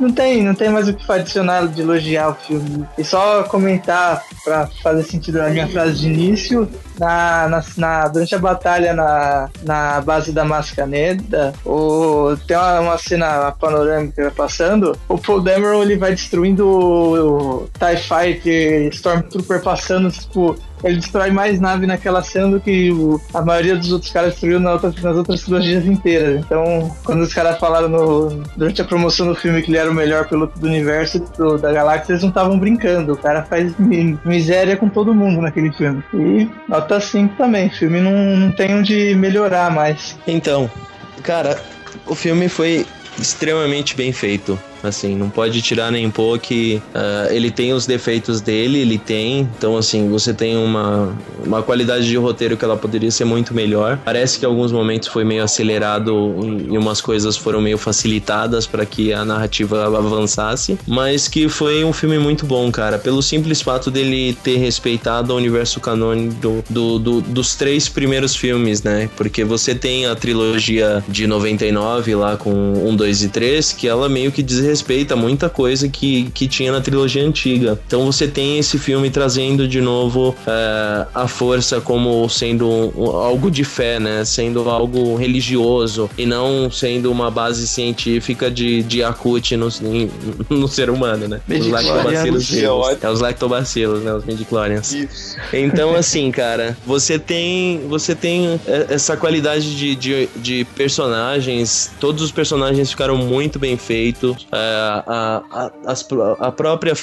não tem, não tem mais o que adicionar de elogiar o filme. E só comentar, para fazer sentido na minha frase de início, na, na, na, durante a batalha na, na base da Mascaneda, o, tem uma, uma cena panorâmica passando, o Paul Dameron ele vai destruindo o, o TIE Fighter, Stormtrooper passando, tipo, ele destrói mais nave naquela cena do que o, a maioria dos outros caras destruiu nas outras, nas outras trilogias inteiras. Então, quando os caras falaram no, durante a promoção do filme que ele era o melhor piloto do universo do, da galáxia, eles não estavam brincando. O cara faz miséria com todo mundo naquele filme. E 5 também. O filme não, não tem onde melhorar mais. Então, cara, o filme foi extremamente bem feito. Assim, não pode tirar nem pôr que uh, ele tem os defeitos dele, ele tem. Então, assim, você tem uma, uma qualidade de roteiro que ela poderia ser muito melhor. Parece que em alguns momentos foi meio acelerado e umas coisas foram meio facilitadas para que a narrativa avançasse. Mas que foi um filme muito bom, cara. Pelo simples fato dele ter respeitado o universo canônico do, do, do, dos três primeiros filmes, né? Porque você tem a trilogia de 99 lá com 1, 2 e 3, que ela meio que diz respeita muita coisa que, que tinha na trilogia antiga. Então você tem esse filme trazendo de novo é, a força como sendo um, algo de fé, né? Sendo algo religioso e não sendo uma base científica de, de acute no, [laughs] no ser humano, né? Os lactobacilos É os lactobacilos, né? Os midichlorians. Então, [laughs] assim, cara, você tem você tem essa qualidade de, de, de personagens, todos os personagens ficaram muito bem feitos. É, a, a, a, a, própria,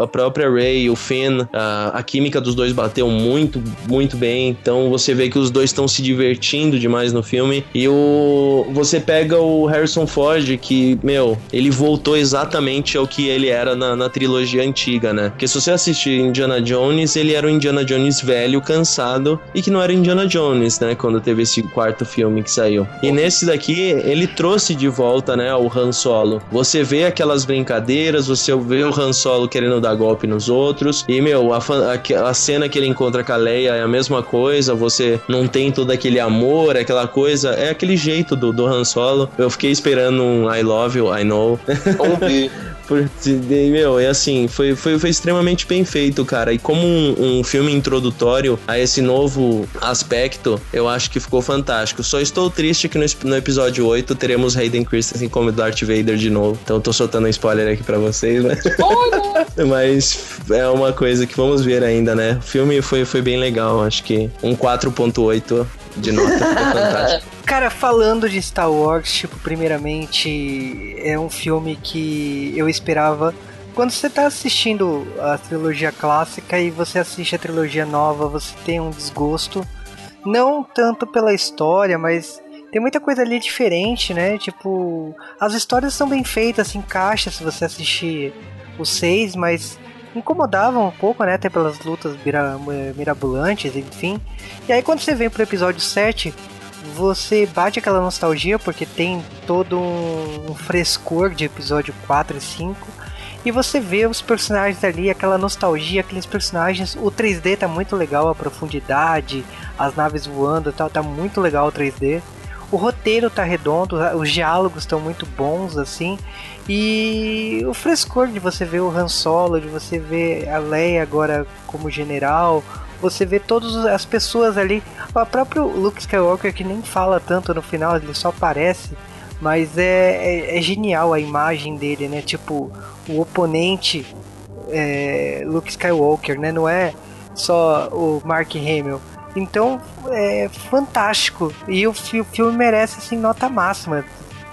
a própria Ray, o Finn, a, a química dos dois bateu muito, muito bem. Então você vê que os dois estão se divertindo demais no filme. E o você pega o Harrison Ford, que, meu, ele voltou exatamente ao que ele era na, na trilogia antiga, né? Porque se você assistir Indiana Jones, ele era o Indiana Jones velho, cansado, e que não era Indiana Jones, né? Quando teve esse quarto filme que saiu. E nesse daqui, ele trouxe de volta, né, o Han Solo. Você vê vê aquelas brincadeiras, você vê o Han Solo querendo dar golpe nos outros. E, meu, a, a, a cena que ele encontra com a Leia é a mesma coisa. Você não tem todo aquele amor, aquela coisa. É aquele jeito do, do Han Solo. Eu fiquei esperando um I love you, I know. Vamos [laughs] ver. meu, é assim, foi, foi, foi extremamente bem feito, cara. E como um, um, filme introdutório a esse novo aspecto, eu acho que ficou fantástico. Só estou triste que no, no episódio 8 teremos Hayden Christensen como Darth Vader de novo. Então tô soltando um spoiler aqui pra vocês, né? [laughs] Mas é uma coisa que vamos ver ainda, né? O filme foi, foi bem legal, acho que um 4.8 de nota, fantástico. [laughs] Cara, falando de Star Wars, tipo, primeiramente, é um filme que eu esperava. Quando você tá assistindo a trilogia clássica e você assiste a trilogia nova, você tem um desgosto. Não tanto pela história, mas tem muita coisa ali diferente, né? Tipo, as histórias são bem feitas, se encaixa se você assistir os seis, mas incomodavam um pouco, né? Até pelas lutas mira mirabolantes, enfim. E aí quando você vem pro episódio 7, você bate aquela nostalgia porque tem todo um, frescor de episódio 4 e 5 e você vê os personagens ali, aquela nostalgia, aqueles personagens. O 3D tá muito legal, a profundidade, as naves voando, tá, tá muito legal o 3D. O roteiro tá redondo, os diálogos estão muito bons assim. E o frescor de você ver o Han Solo, de você ver a Leia agora como general, você vê todas as pessoas ali. O próprio Luke Skywalker, que nem fala tanto no final, ele só aparece. Mas é, é, é genial a imagem dele, né? Tipo, o oponente é, Luke Skywalker, né? Não é só o Mark Hamill. Então é fantástico. E o, o filme merece assim, nota máxima.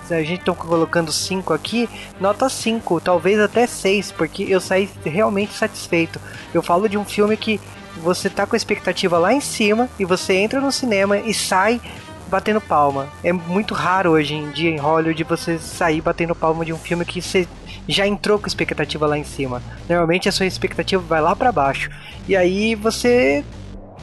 A gente tá colocando 5 aqui, nota 5, talvez até 6, porque eu saí realmente satisfeito. Eu falo de um filme que você tá com a expectativa lá em cima e você entra no cinema e sai batendo palma. É muito raro hoje em dia em Hollywood você sair batendo palma de um filme que você já entrou com expectativa lá em cima. Normalmente a sua expectativa vai lá para baixo. E aí você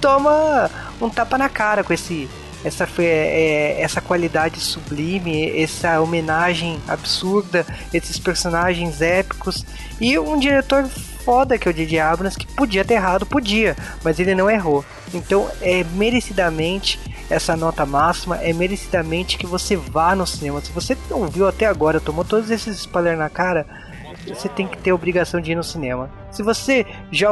toma um tapa na cara com esse essa, é, essa qualidade sublime, essa homenagem absurda, esses personagens épicos e um diretor foda que é o J.J. Abrams, que podia ter errado, podia, mas ele não errou. Então é merecidamente essa nota máxima, é merecidamente que você vá no cinema. Se você ouviu até agora, tomou todos esses spoilers na cara, você tem que ter a obrigação de ir no cinema. Se você já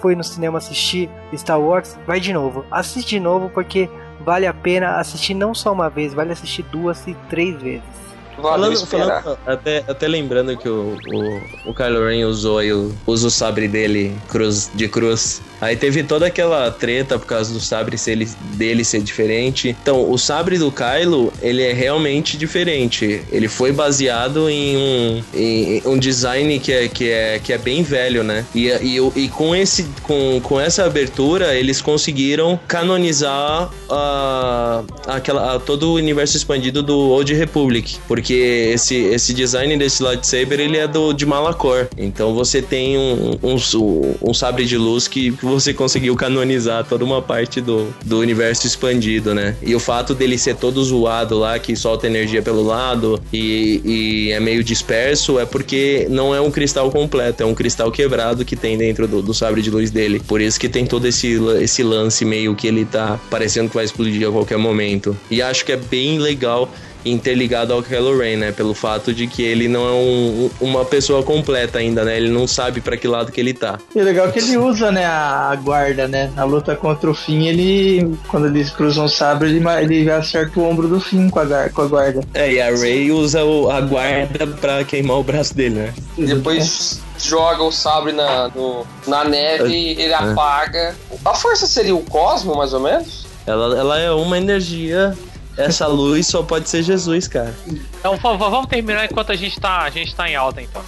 foi no cinema assistir Star Wars, vai de novo. Assiste de novo porque vale a pena assistir não só uma vez, vale assistir duas e três vezes. Falando, falando, até, até lembrando que o, o, o Kylo Ren usou aí o, usa o sabre dele cruz, de cruz. Aí teve toda aquela treta por causa do sabre ser ele, dele ser diferente. Então, o sabre do Kylo, ele é realmente diferente. Ele foi baseado em um, em um design que é, que, é, que é bem velho, né? E, e, e com, esse, com, com essa abertura, eles conseguiram canonizar a, aquela, a, todo o universo expandido do Old Republic. Porque esse, esse design desse lightsaber ele é do de Malacor. Então você tem um, um, um, sabre de luz que você conseguiu canonizar toda uma parte do, do universo expandido, né? E o fato dele ser todo zoado lá, que solta energia pelo lado e, e é meio disperso, é porque não é um cristal completo, é um cristal quebrado que tem dentro do, do sabre de luz dele. Por isso que tem todo esse, esse lance meio que ele tá parecendo que vai explodir a qualquer momento. E acho que é bem legal interligado ao Kylo Ren, né? Pelo fato de que ele não é um, uma pessoa completa ainda, né? Ele não sabe para que lado que ele tá. E é legal que ele usa, né, a guarda, né? Na luta contra o Finn, ele, quando eles cruzam o sabre, ele, ele acerta o ombro do Finn com a, com a guarda. É, e a Rey usa o, a guarda pra queimar o braço dele, né? E depois joga o sabre na, no, na neve, é. ele apaga. A força seria o cosmo, mais ou menos? Ela, ela é uma energia essa luz só pode ser Jesus, cara. Então vamos terminar enquanto a gente tá, a gente tá em alta, então.